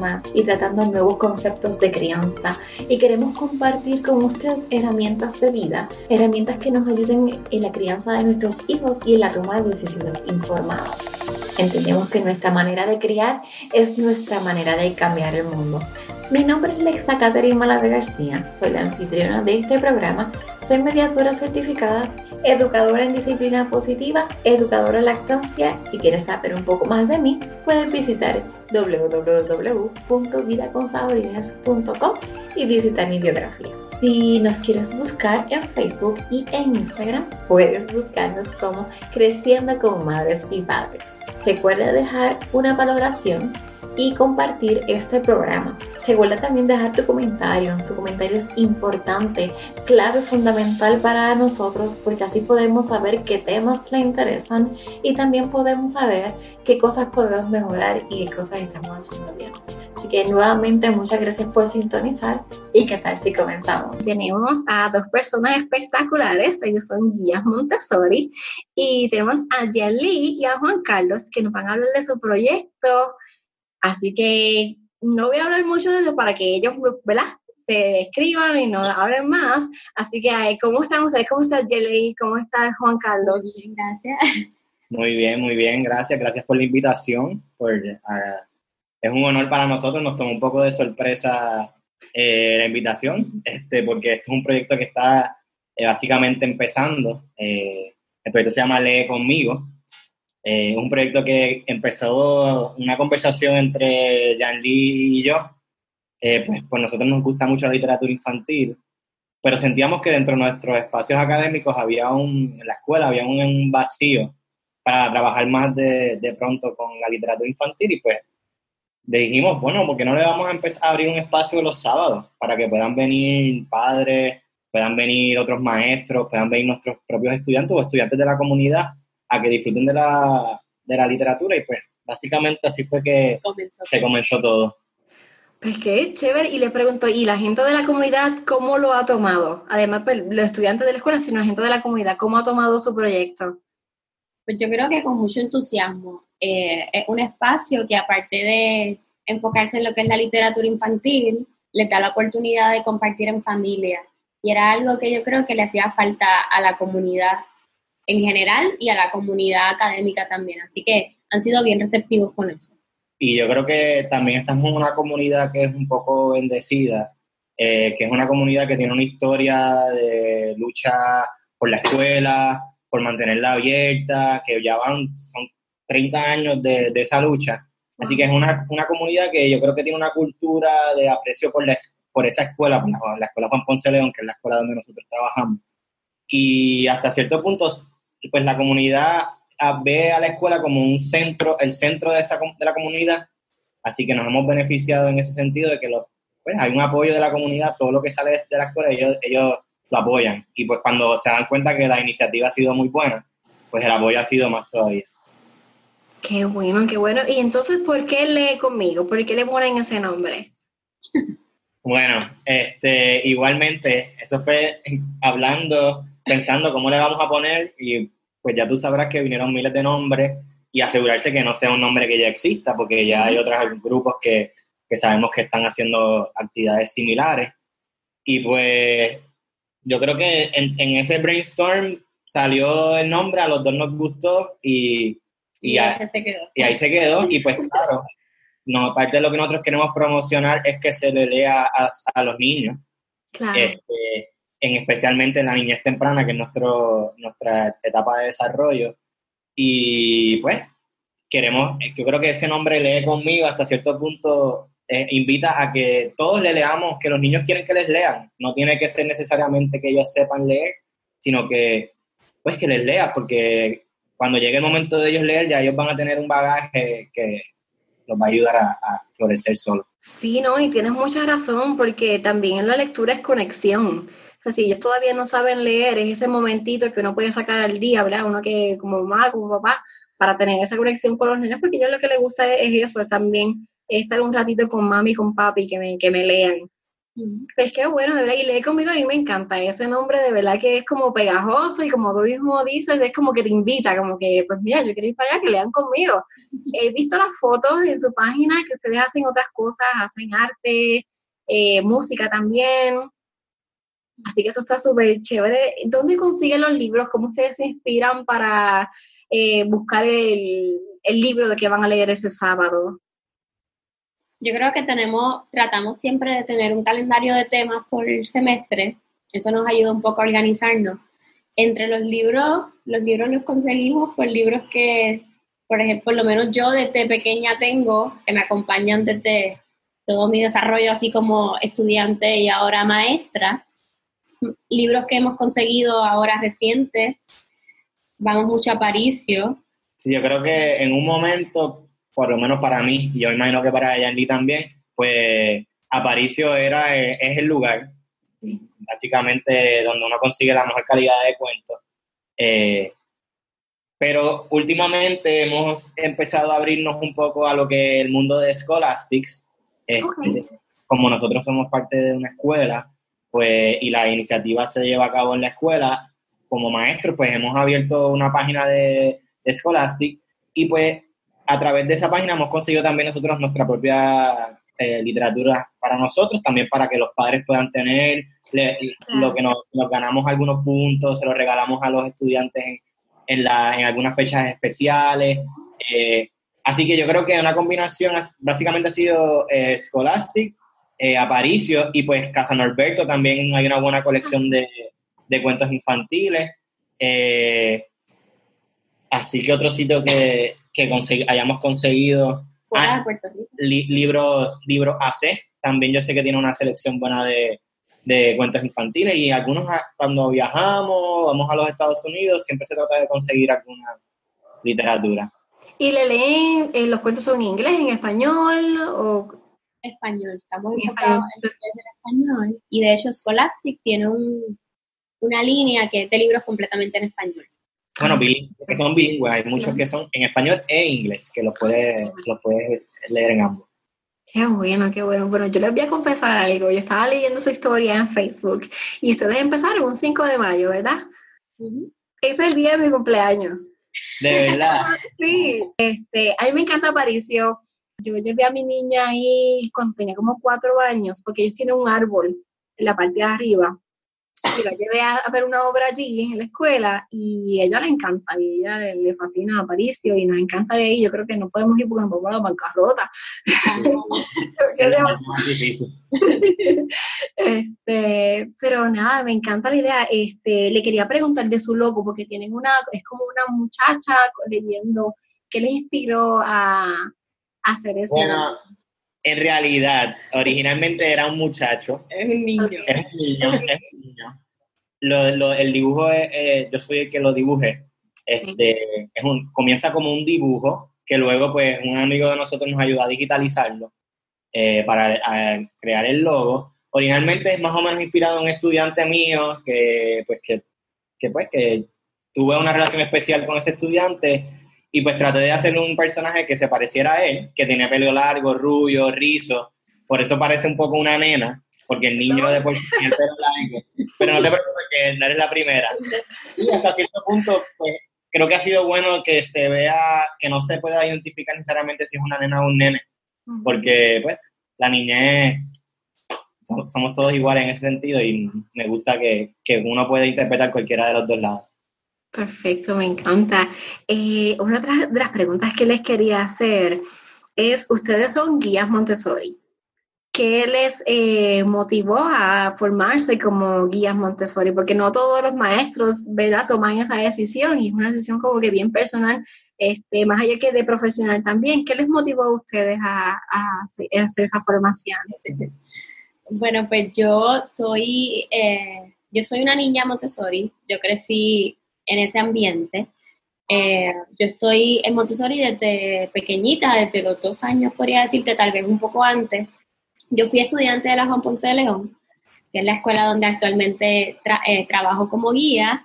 más y tratando nuevos conceptos de crianza y queremos compartir con ustedes herramientas de vida, herramientas que nos ayuden en la crianza de nuestros hijos y en la toma de decisiones informadas. Entendemos que nuestra manera de criar es nuestra manera de cambiar el mundo. Mi nombre es Lexa Catherine Malave García, soy la anfitriona de este programa, soy mediadora certificada, educadora en disciplina positiva, educadora en lactancia. Si quieres saber un poco más de mí, puedes visitar www.vidaconsaborinas.com y visitar mi biografía. Si nos quieres buscar en Facebook y en Instagram, puedes buscarnos como Creciendo como Madres y Padres. Recuerda dejar una valoración y compartir este programa. Recuerda también dejar tu comentario. Tu comentario es importante, clave, fundamental para nosotros porque así podemos saber qué temas le interesan y también podemos saber qué cosas podemos mejorar y qué cosas estamos haciendo bien. Así que nuevamente muchas gracias por sintonizar y qué tal si comenzamos. Tenemos a dos personas espectaculares, ellos son guías Montessori y tenemos a Jelly y a Juan Carlos que nos van a hablar de su proyecto Así que no voy a hablar mucho de eso para que ellos, ¿verdad? Se escriban y no hablen más. Así que, ¿cómo están ustedes? ¿Cómo está Jelly? ¿Cómo está Juan Carlos? Muy bien, gracias. Muy bien, muy bien, gracias. Gracias por la invitación. Por, ah, es un honor para nosotros, nos tomó un poco de sorpresa eh, la invitación, este, porque esto es un proyecto que está eh, básicamente empezando. Eh, el proyecto se llama Lee conmigo eh, un proyecto que empezó una conversación entre Jan Lee y yo. Eh, pues, pues nosotros nos gusta mucho la literatura infantil, pero sentíamos que dentro de nuestros espacios académicos había un, en la escuela había un, vacío para trabajar más de, pronto con la literatura infantil y pues dijimos, bueno, porque no le vamos a empezar a abrir un espacio los sábados para que puedan venir padres, puedan venir otros maestros, puedan venir nuestros propios estudiantes o estudiantes de la comunidad a que disfruten de la, de la literatura y pues básicamente así fue que comenzó, que comenzó todo. Pues qué chévere. Y le pregunto, ¿y la gente de la comunidad cómo lo ha tomado? Además, pues, los estudiantes de la escuela, sino la gente de la comunidad, ¿cómo ha tomado su proyecto? Pues yo creo que con mucho entusiasmo. Eh, es un espacio que aparte de enfocarse en lo que es la literatura infantil, le da la oportunidad de compartir en familia. Y era algo que yo creo que le hacía falta a la comunidad en general y a la comunidad académica también. Así que han sido bien receptivos con eso. Y yo creo que también estamos en una comunidad que es un poco bendecida, eh, que es una comunidad que tiene una historia de lucha por la escuela, por mantenerla abierta, que ya van, son 30 años de, esa lucha. Así que es una, una, comunidad que yo creo que tiene una cultura de aprecio por, la, por esa escuela, por la, la escuela Juan Ponce León, que es la escuela donde nosotros trabajamos. Y hasta cierto punto pues la comunidad ve a la escuela como un centro, el centro de, esa, de la comunidad, así que nos hemos beneficiado en ese sentido de que los, pues, hay un apoyo de la comunidad, todo lo que sale de la escuela ellos, ellos lo apoyan y pues cuando se dan cuenta que la iniciativa ha sido muy buena, pues el apoyo ha sido más todavía. Qué bueno, qué bueno. Y entonces, ¿por qué lee conmigo? ¿Por qué le ponen ese nombre? Bueno, este, igualmente, eso fue hablando pensando cómo le vamos a poner y pues ya tú sabrás que vinieron miles de nombres y asegurarse que no sea un nombre que ya exista, porque ya hay otros grupos que, que sabemos que están haciendo actividades similares. Y pues yo creo que en, en, ese brainstorm salió el nombre, a los dos nos gustó y, y, ahí se quedó. Y ahí se quedó. Y pues claro, no, parte de lo que nosotros queremos promocionar es que se le lea a, a los niños. Claro. Este, en especialmente en la niñez temprana, que es nuestro, nuestra etapa de desarrollo. Y pues, queremos, yo creo que ese nombre lee conmigo hasta cierto punto eh, invita a que todos le leamos, que los niños quieren que les lean. No tiene que ser necesariamente que ellos sepan leer, sino que, pues, que les leas, porque cuando llegue el momento de ellos leer, ya ellos van a tener un bagaje que, los va a ayudar a, a florecer solo. Sí, no, y tienes mucha razón, porque también la lectura es conexión. O sea, si ellos todavía no saben leer, es ese momentito que uno puede sacar al día, ¿verdad? Uno que como mamá, como papá, para tener esa conexión con los niños, porque a ellos lo que les gusta es, eso, también estar un ratito con mami y con papi, que me, que me lean. Pues qué bueno, de verdad, y lee conmigo a mí me encanta ese nombre, de verdad que es como pegajoso y como tú mismo dices, es como que te invita, como que, pues mira, yo quiero ir para allá, que lean conmigo. He visto las fotos en su página que ustedes hacen otras cosas, hacen arte, eh, música también. Así que eso está súper chévere. ¿Dónde consiguen los libros? ¿Cómo ustedes se inspiran para eh, buscar el, libro de que van a leer ese sábado? Yo creo que tenemos, tratamos siempre de tener un calendario de temas por semestre. Eso nos ayuda un poco a organizarnos. Entre los libros, los libros los conseguimos por libros que, por ejemplo, lo menos yo desde pequeña tengo, que me acompañan desde todo mi desarrollo así como estudiante y ahora maestra. Libros que hemos conseguido ahora recientes. Vamos mucho a Paricio. Sí, yo creo que en un momento por lo menos para mí, y yo imagino que para Yanli también, pues Aparicio era, es el lugar, básicamente donde uno consigue la mejor calidad de cuentos. Eh, pero últimamente hemos empezado a abrirnos un poco a lo que es el mundo de Scholastics. Este, como nosotros somos parte de una escuela, pues, y la iniciativa se lleva a cabo en la escuela, como maestros, pues hemos abierto una página de, de Scholastic y pues a través de esa página hemos conseguido también nosotros nuestra propia eh, literatura para nosotros, también para que los padres puedan tener lo que nos, ganamos algunos puntos, se los regalamos a los estudiantes en, la, en algunas fechas especiales. Eh, así que yo creo que una combinación básicamente ha sido eh, Scholastic, Aparicio y pues Casa Norberto también hay una buena colección de, de cuentos infantiles. así que otro sitio que, que hayamos conseguido Fuera de Puerto Rico. libros, libros AC. También yo sé que tiene una selección buena de, cuentos infantiles y algunos cuando viajamos, vamos a los Estados Unidos, siempre se trata de conseguir alguna literatura. ¿Y le leen, eh, los cuentos son en inglés, en español o...? Español, estamos en español. en español. Y de hecho Scholastic tiene un, una línea que es de libros completamente en español. Bueno, que son bilingües, hay muchos que son en español e inglés, que los puedes, los puedes leer en ambos. Qué bueno, qué bueno. Bueno, yo les voy a confesar algo. Yo estaba leyendo su historia en Facebook y ustedes empezaron un 5 de mayo, ¿verdad? Es el día de mi cumpleaños. De verdad. sí, este, a mí me encanta Aparicio. Yo llevé a mi niña ahí cuando tenía como cuatro años, porque ellos tienen un árbol en la parte de arriba y la llevé a, ver una obra allí en la escuela y a ella le encanta y a ella le, fascina Aparicio y nos encanta ir. Yo creo que no podemos ir porque nos vamos a la bancarrota. este, pero nada, me encanta la idea. Este, le quería preguntar de su logo porque tienen una, es como una muchacha leyendo. ¿Qué le inspiró a, hacer eso? en realidad, originalmente era un muchacho. Es un niño. Es un niño, es un niño. Lo, lo, el dibujo, es, eh, yo soy el que lo dibujé. Este, es un, comienza como un dibujo que luego pues un amigo de nosotros nos ayuda a digitalizarlo eh, para crear el logo. Originalmente es más o menos inspirado en un estudiante mío que pues que, que pues que tuve una relación especial con ese estudiante y pues traté de hacer un personaje que se pareciera a él, que tenía pelo largo, rubio, rizo. Por eso parece un poco una nena, porque el niño de por sí tiene el pelo largo. Pero no te preocupes que no eres la primera. Y hasta cierto punto, pues creo que ha sido bueno que se vea, que no se pueda identificar necesariamente si es una nena o un nene. Porque, pues, la niñez, somos todos iguales en ese sentido y me gusta que, que uno pueda interpretar cualquiera de los dos lados. Perfecto, me encanta. Eh, una de las preguntas que les quería hacer es, ustedes son guías Montessori. ¿Qué les eh, motivó a formarse como guías Montessori? Porque no todos los maestros, ¿verdad?, toman esa decisión y es una decisión como que bien personal, este, más allá que de profesional también. ¿Qué les motivó a ustedes a, hacer esa formación? Bueno, pues yo soy, eh, yo soy una niña Montessori. Yo crecí en ese ambiente. Eh, yo estoy en Montessori desde pequeñita, desde los dos años, podría decirte, tal vez un poco antes. Yo fui estudiante de la Juan Ponce de León, que es la escuela donde actualmente eh, trabajo como guía.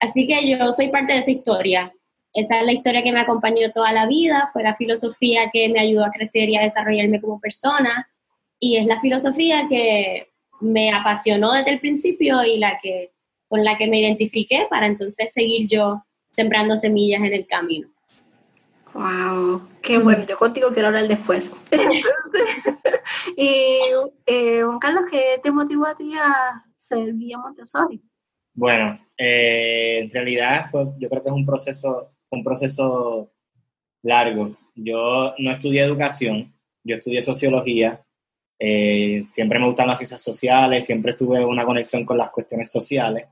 Así que yo soy parte de esa historia. Esa es la historia que me acompañó toda la vida, fue la filosofía que me ayudó a crecer y a desarrollarme como persona. Y es la filosofía que me apasionó desde el principio y la que, con la que me identifiqué para entonces seguir yo sembrando semillas en el camino. Wow, qué bueno, yo contigo quiero hablar después. y eh, Juan Carlos, ¿qué te motivó a ti a ser guía Montessori? Bueno, eh, en realidad yo creo que es un proceso, un proceso largo. Yo no estudié educación, yo estudié sociología. Eh, siempre me gustan las ciencias sociales, siempre estuve en una conexión con las cuestiones sociales.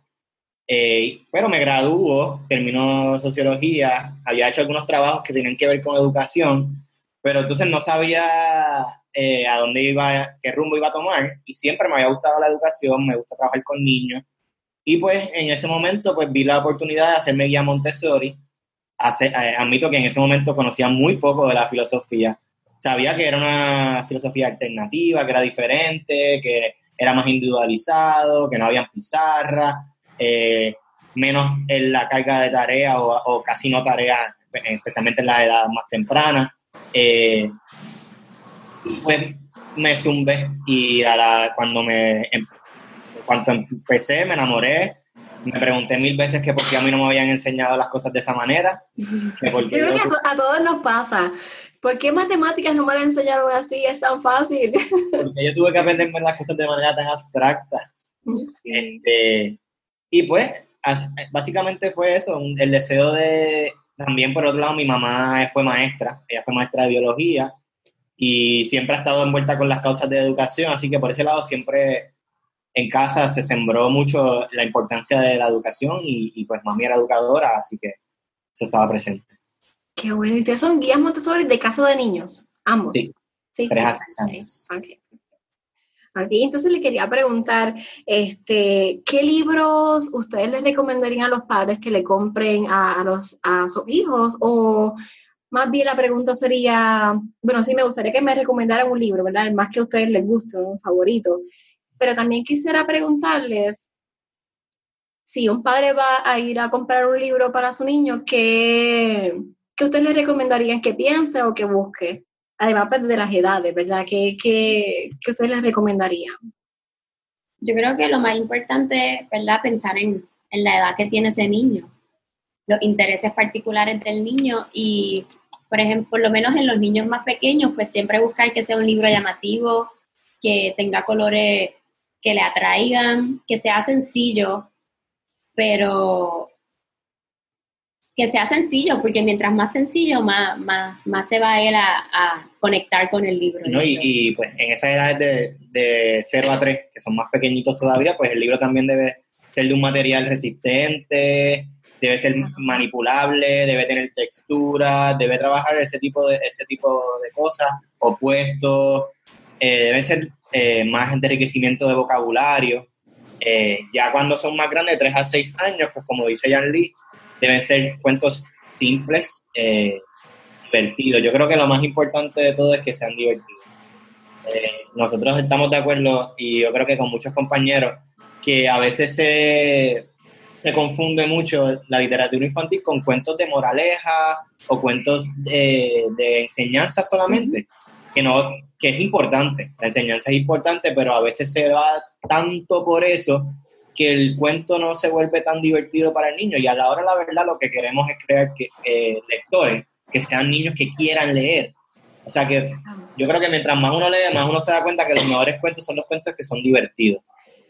Eh, pero me graduó, terminó sociología, había hecho algunos trabajos que tenían que ver con educación, pero entonces no sabía eh, a dónde iba, qué rumbo iba a tomar, y siempre me había gustado la educación, me gusta trabajar con niños, y pues en ese momento pues vi la oportunidad de hacerme guía Montessori, eh, admito que en ese momento conocía muy poco de la filosofía, sabía que era una filosofía alternativa, que era diferente, que era más individualizado, que no había pizarra, eh, menos en la carga de tarea o, casi no tarea, especialmente en la edad más temprana. Eh, pues me zumbé y cuando, me, em, cuando empecé me enamoré, me pregunté mil veces que por qué a mí no me habían enseñado las cosas de esa manera. yo creo que a, todos nos pasa. ¿Por qué matemáticas no me enseñaron así? Es tan fácil. Porque yo tuve que aprender las cosas de manera tan abstracta. Este, y pues, básicamente fue eso, el deseo de, también por otro lado, mi mamá fue maestra, ella fue maestra de biología y siempre ha estado envuelta con las causas de educación, así que por ese lado siempre en casa se sembró mucho la importancia de la educación y, pues mami era educadora, así que eso estaba presente. Qué bueno, ¿y ustedes son guías Montessori de casa de niños? Ambos. Sí, sí tres a seis años. Entonces le quería preguntar, este, ¿qué libros ustedes les recomendarían a los padres que le compren a, los, a sus hijos? O más bien la pregunta sería, bueno, sí me gustaría que me recomendaran un libro, ¿verdad? El más que a ustedes les guste, un favorito. Pero también quisiera preguntarles, si un padre va a ir a comprar un libro para su niño, ¿qué, qué ustedes le recomendarían que piense o que busque? Además pues, de las edades, ¿verdad? ¿Qué, qué, qué ustedes les recomendarían? Yo creo que lo más importante es, ¿verdad?, pensar en, en la edad que tiene ese niño, los intereses particulares del niño y, por ejemplo, por lo menos en los niños más pequeños, pues siempre buscar que sea un libro llamativo, que tenga colores que le atraigan, que sea sencillo, pero que sea sencillo, porque mientras más sencillo, más, más, más se va a él a, conectar con el libro. No, y, pues en esas edades de, de 0 a 3, que son más pequeñitos todavía, pues el libro también debe ser de un material resistente, debe ser manipulable, debe tener textura, debe trabajar ese tipo de, ese tipo de cosas, opuestos, eh, debe ser eh, más enriquecimiento de vocabulario. Eh, ya cuando son más grandes, de 3 a 6 años, pues como dice Jan Lee, deben ser cuentos simples, eh, divertidos. Yo creo que lo más importante de todo es que sean divertidos. Eh, nosotros estamos de acuerdo, y yo creo que con muchos compañeros, que a veces se, se confunde mucho la literatura infantil con cuentos de moraleja o cuentos de, de enseñanza solamente, que, no, que es importante, la enseñanza es importante, pero a veces se va tanto por eso que el cuento no se vuelve tan divertido para el niño y a la hora la verdad lo que queremos es crear que, eh, lectores que sean niños que quieran leer. O sea que yo creo que mientras más uno lee, más uno se da cuenta que los mejores cuentos son los cuentos que son divertidos.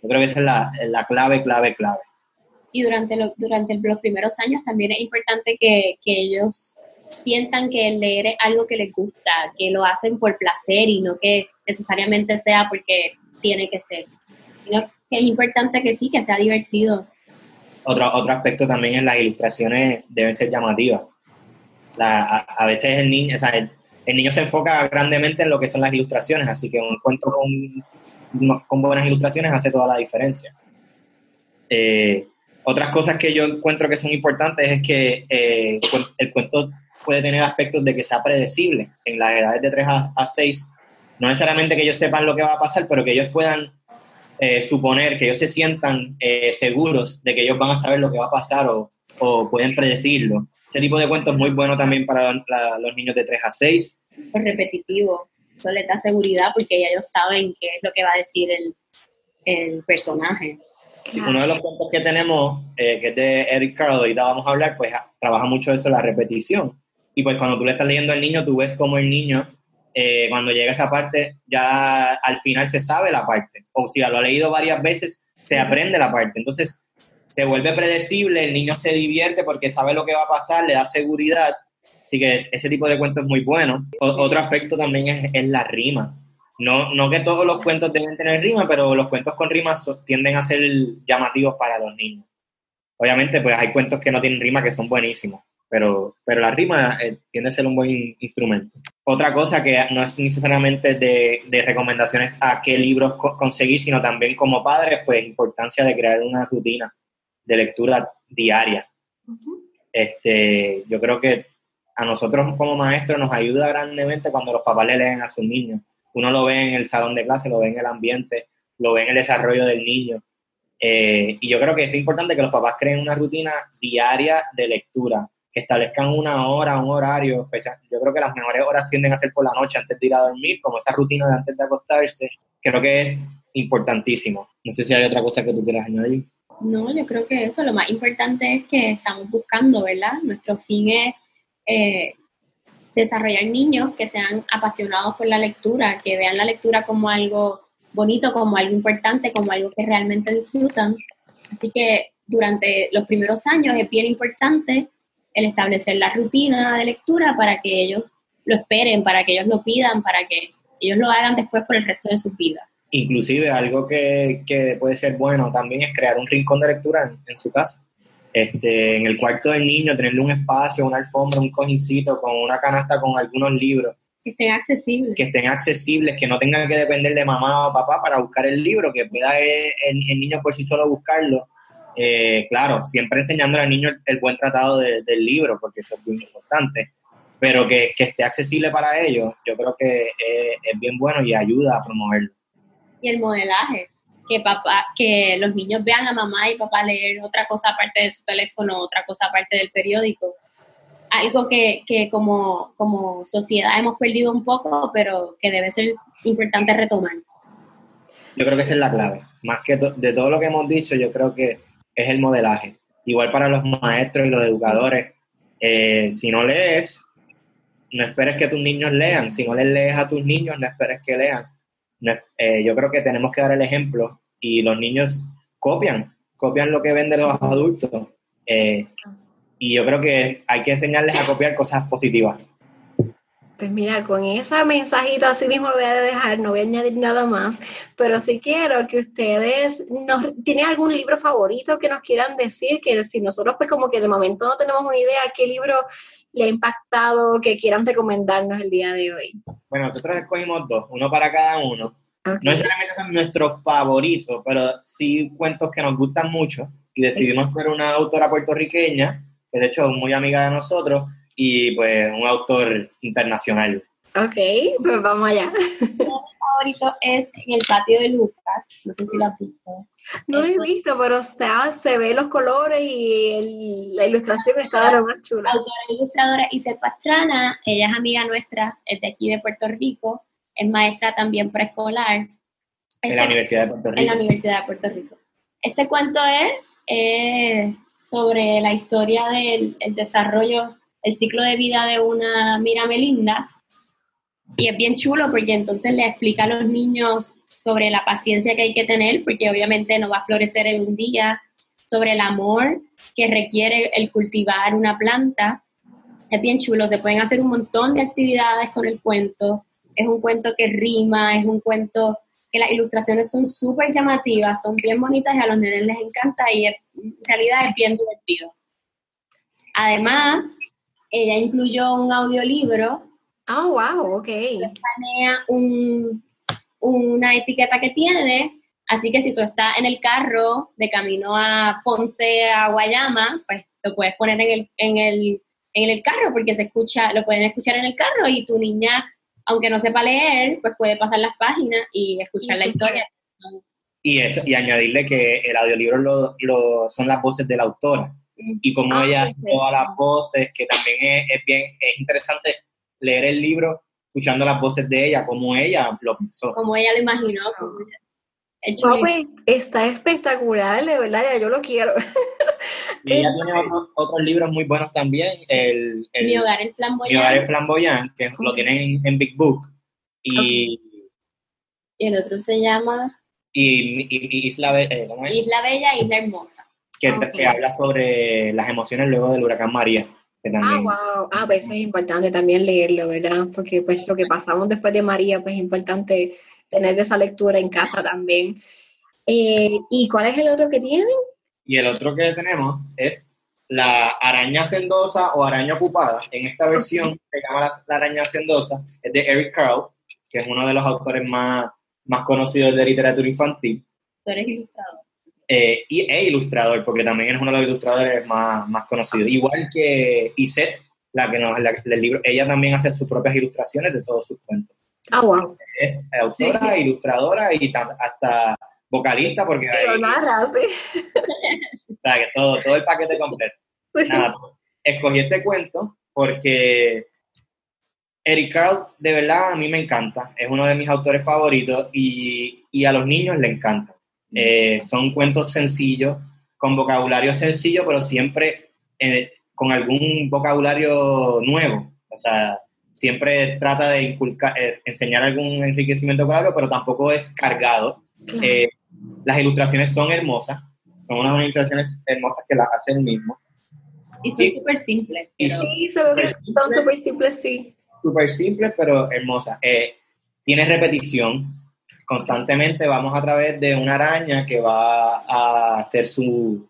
Yo creo que esa es la, la clave, clave, clave. Y durante, durante los primeros años también es importante que, que ellos sientan que leer es algo que les gusta, que lo hacen por placer y no que necesariamente sea porque tiene que ser es importante que sí, que sea divertido. Otro, otro aspecto también es las ilustraciones deben ser llamativas. a, veces el niño, el, niño se enfoca grandemente en lo que son las ilustraciones, así que un cuento con, con buenas ilustraciones hace toda la diferencia. Eh, Otras cosas que yo encuentro que son importantes es que eh, el cuento puede tener aspectos de que sea predecible en las edades de 3 a, 6. No necesariamente que ellos sepan lo que va a pasar, pero que ellos puedan eh, suponer, que ellos se sientan eh, seguros de que ellos van a saber lo que va a pasar o, o pueden predecirlo. Ese tipo de cuentos es muy bueno también para los niños de 3 a 6. Es repetitivo, eso les da seguridad porque ya ellos saben qué es lo que va a decir el, el personaje. Uno de los cuentos que tenemos, eh, que es de Eric Carle, ahorita vamos a hablar, pues trabaja mucho eso, la repetición. Y pues cuando tú le estás leyendo al niño, tú ves como el niño, eh, cuando llega esa parte, ya al final se sabe la parte. O si lo ha leído varias veces, se aprende la parte. Entonces, se vuelve predecible, el niño se divierte porque sabe lo que va a pasar, le da seguridad. Así que ese tipo de cuentos es muy bueno. otro aspecto también es, es la rima. No, no que todos los cuentos deben tener rima, pero los cuentos con rimas tienden a ser llamativos para los niños. Obviamente, pues hay cuentos que no tienen rima que son buenísimos, pero, pero la rima eh, tiende a ser un buen instrumento. Otra cosa que no es necesariamente de, de recomendaciones a qué libros conseguir, sino también como padres, pues importancia de crear una rutina de lectura diaria. este, yo creo que a nosotros como maestros nos ayuda grandemente cuando los papás le leen a sus niños uno lo ve en el salón de clase, lo ve en el ambiente, lo ve en el desarrollo del niño. Eh, y yo creo que es importante que los papás creen una rutina diaria de lectura, que establezcan una hora, un horario especial. Yo creo que las mejores horas tienden a ser por la noche antes de ir a dormir, como esa rutina de antes de acostarse. Creo que es importantísimo. No sé si hay otra cosa que tú quieras añadir. No, yo creo que eso, lo más importante es que estamos buscando, ¿verdad? Nuestro fin es eh, desarrollar niños que sean apasionados por la lectura, que vean la lectura como algo bonito, como algo importante, como algo que realmente disfrutan. Así que durante los primeros años es bien importante el establecer la rutina de lectura para que ellos lo esperen, para que ellos lo pidan, para que ellos lo hagan después por el resto de sus vidas. Inclusive algo que, puede ser bueno también es crear un rincón de lectura en su casa este, en el cuarto del niño, tenerle un espacio, una alfombra, un cojincito con una canasta con algunos libros. Que estén accesibles. Que estén accesibles, que no tengan que depender de mamá o papá para buscar el libro, que pueda el, niño por sí solo buscarlo. Eh, claro, siempre enseñando al niño el, buen tratado del libro, porque eso es muy importante, pero que, que esté accesible para ellos, yo creo que es, es bien bueno y ayuda a promoverlo. Y el modelaje, que papá, que los niños vean a mamá y papá leer otra cosa aparte de su teléfono, otra cosa aparte del periódico. Algo que, que como, como sociedad hemos perdido un poco, pero que debe ser importante retomar. Yo creo que esa es la clave. Más que de todo lo que hemos dicho, yo creo que es el modelaje. Igual para los maestros y los educadores, eh, si no lees, no esperes que tus niños lean. Si no les lees a tus niños, no esperes que lean eh, yo creo que tenemos que dar el ejemplo y los niños copian, copian lo que ven de los adultos. Eh, y yo creo que hay que enseñarles a copiar cosas positivas. Pues mira, con ese mensajito así mismo voy a dejar, no voy a añadir nada más, pero sí quiero que ustedes nos tienen algún libro favorito que nos quieran decir, que si nosotros pues como que de momento no tenemos una idea qué libro le ha impactado, que quieran recomendarnos el día de hoy. Bueno, nosotros escogimos dos, uno para cada uno. No necesariamente son nuestros favoritos, pero sí cuentos que nos gustan mucho y decidimos ver una autora puertorriqueña, que de hecho es muy amiga de nosotros, y pues un autor internacional. Ok, pues vamos allá. Mi favorito es En el patio de Lucas, no sé si lo has visto. No lo he visto, pero está, se ve los colores y la ilustración está de lo más chula. Autora ilustradora Isel Pastrana, ella es amiga nuestra, es de aquí de Puerto Rico, es maestra también preescolar. en la este Universidad de Puerto Rico. En la Universidad de Puerto Rico. Este cuento es sobre la historia del desarrollo, el ciclo de vida de una Mira Melinda, y es bien chulo porque entonces le explica a los niños sobre la paciencia que hay que tener, porque obviamente no va a florecer en un día, sobre el amor que requiere el cultivar una planta. Es bien chulo, se pueden hacer un montón de actividades con el cuento. Es un cuento que rima, es un cuento que las ilustraciones son súper llamativas, son bien bonitas y a los nenes les encanta y en realidad es bien divertido. Además, ella incluyó un audiolibro Oh, wow, ok. un, una etiqueta que tiene Así que si tú estás en el carro de camino a Ponce, a Guayama, pues lo puedes poner en el, en el, en el carro porque se escucha, lo pueden escuchar en el carro y tu niña, aunque no sepa leer, pues puede pasar las páginas y escuchar la historia. Y, eso, y añadirle que el audiolibro lo, lo, son las voces de la autora y como Ah, ella hace todas las voces, que también es, es bien, es interesante leer el libro escuchando las voces de ella, como ella lo pensó. Como ella lo imaginó. como ella- No, chulísimo. pues, está espectacular, de verdad, ya yo lo quiero. Y ella tiene otros, otros libros muy buenos también, el, el Mi hogar el Mi flamboyante. hogar es flamboyant, que lo tienen en, en Big Book, y, Y el otro se llama y, y- y Isla, Be- eh, ¿cómo es? Isla Bella, Isla Hermosa. Que, habla sobre las emociones luego del huracán María, que Ah, wow. Ah, pues eso es importante también leerlo, ¿verdad? Porque pues lo que pasamos después de María, pues es importante tener esa lectura en casa también. Eh, ¿y cuál es el otro que tienen? Y el otro que tenemos es la araña sendosa o araña ocupada. En esta versión se llama la, la araña sendosa, es de Eric Carle, que es uno de los autores más, más conocidos de literatura infantil, Tú eres ilustrador. Eh, y, e ilustrador, porque también es uno de los ilustradores más, más conocidos. Igual que Iset, la que nos, la, el libro, ella también hace sus propias ilustraciones de todos sus cuentos. Ah, wow. Es autora, ilustradora y hasta vocalista, porque hay, narra, sí. o sea, que todo, todo el paquete completo. Sí. Nada, escogí este cuento porque Eric Carle, de verdad, a mí me encanta. Es uno de mis autores favoritos y, y a los niños le encanta. Eh, son cuentos sencillos, con vocabulario sencillo, pero siempre eh, con algún vocabulario nuevo. O sea, siempre trata de inculcar, eh, enseñar algún enriquecimiento vocabulario, pero tampoco es cargado. Claro. Eh, las ilustraciones son hermosas, son unas ilustraciones hermosas que las hace él mismo. Y son súper simples. y pero- Sí, son súper simples, sí. súper simple, pero hermosa. Eh, tiene repetición. Constantemente vamos a través de una araña que va a hacer su,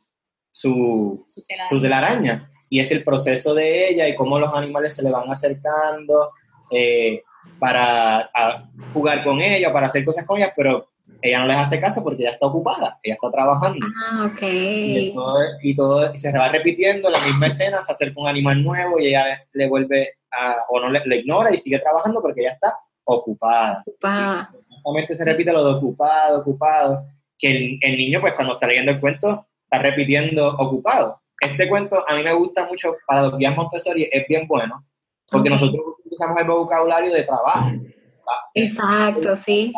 su, su tela- su telaraña. Y es el proceso de ella y cómo los animales se le van acercando eh, para jugar con ella, para hacer cosas con ella, pero ella no les hace caso porque ella está ocupada, ella está trabajando. Ah, ok. Y todo, y todo y se va repitiendo la misma escena, se acerca un animal nuevo y ella le vuelve a, o no le, le ignora y sigue trabajando porque ella está ocupada. Ocupada. Constantemente se repite lo de ocupado, ocupado, que el, el niño pues cuando está leyendo el cuento está repitiendo ocupado. Este cuento a mí me gusta mucho para los guías Montessori, es bien bueno, porque nosotros utilizamos el vocabulario de trabajo. Exacto, sí.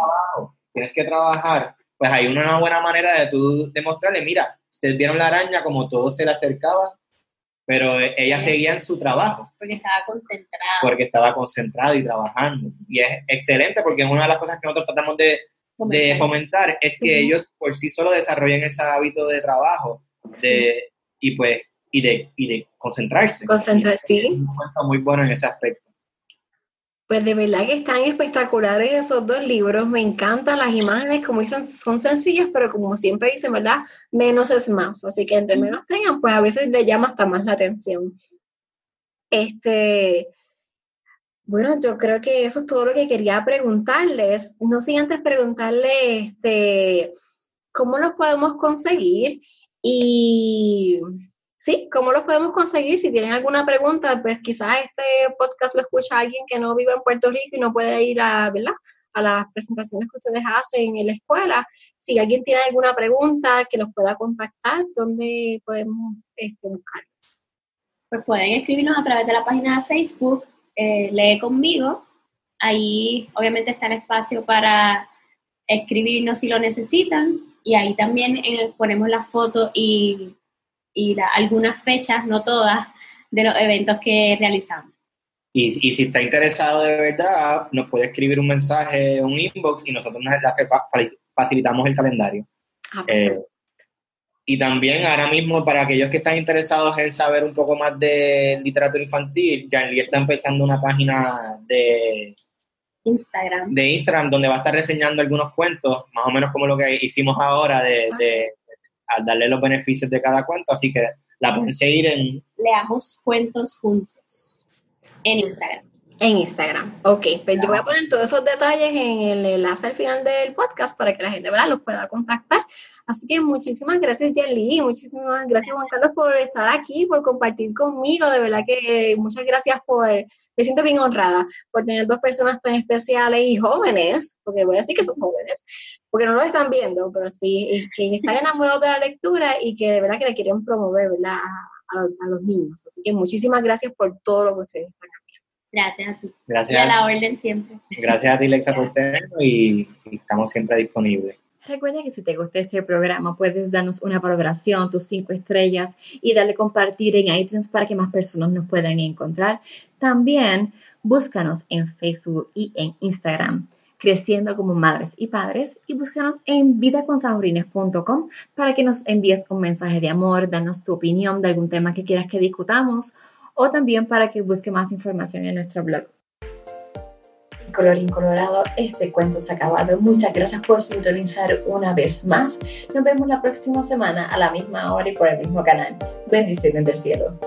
tienes que trabajar, pues hay una buena manera de tú demostrarle, mira, ustedes vieron la araña como todo se le acercaba, pero ella seguía en su trabajo Porque estaba concentrada. porque estaba concentrado y trabajando. Y es excelente porque es una de las cosas que nosotros tratamos de, de fomentar, es que ellos por sí solo desarrollen ese hábito de trabajo de, y pues y de, y de concentrarse. Concentra- Es sí. un cuento muy bueno en ese aspecto. Pues de verdad que están espectaculares esos dos libros. Me encantan las imágenes, como dicen, son sencillas, pero como siempre dicen, ¿verdad? Menos es más. Así que entre menos tengan, pues a veces le llama hasta más la atención. Este, bueno, yo creo que eso es todo lo que quería preguntarles. No sin antes preguntarle, este, ¿cómo los podemos conseguir? Y sí, ¿cómo los podemos conseguir? Si tienen alguna pregunta, pues quizás este podcast lo escucha alguien que no vive en Puerto Rico y no puede ir a, ¿verdad? a las presentaciones que ustedes hacen en la escuela. Si alguien tiene alguna pregunta que los pueda contactar, ¿dónde podemos este, buscar? Pues pueden escribirnos a través de la página de Facebook, eh, Lee conmigo. Ahí obviamente está el espacio para escribirnos si lo necesitan. Y ahí también eh, ponemos las fotos y, y la- algunas fechas, no todas, de los eventos que realizamos. Y, y si está interesado de verdad, nos puede escribir un mensaje, un inbox, y nosotros nos facilitamos el calendario. Ah, Eh, y también ahora mismo, para aquellos que están interesados en saber un poco más de literatura infantil, Janly está empezando una página de, Instagram. de Instagram donde va a estar reseñando algunos cuentos, más o menos como lo que hicimos ahora, de, de- al darle los beneficios de cada cuento. Así que la pueden seguir en Leamos cuentos juntos en Instagram. En Instagram. Ok, pues yo voy a poner todos esos detalles en el enlace al final del podcast para que la gente ¿verdad? los pueda contactar. Así que muchísimas gracias, Yanli. Muchísimas gracias, Juan Carlos, por estar aquí, por compartir conmigo. De verdad que muchas gracias por. Me siento bien honrada por tener dos personas tan especiales y jóvenes, porque voy a decir que son jóvenes, porque no lo están viendo, pero sí, que están enamorados de la lectura y que de verdad que la quieren promover, ¿verdad? A, a los niños. Así que muchísimas gracias por todo lo que ustedes están haciendo. Gracias a ti. Gracias. Y a la orden siempre. Gracias a ti, Lexa, por tenerlo y, estamos siempre disponibles. Recuerda que si te gusta este programa, puedes darnos una valoración, tus cinco estrellas y darle compartir en iTunes para que más personas nos puedan encontrar. También búscanos en Facebook y en Instagram, creciendo como madres y padres, y búscanos en vidaconsaurines.com para que nos envíes un mensaje de amor, danos tu opinión de algún tema que quieras que discutamos o también para que busque más información en nuestro blog. Colorín colorado, este cuento se ha acabado. Muchas gracias por sintonizar una vez más. Nos vemos la próxima semana a la misma hora y por el mismo canal. Bendiciones del cielo.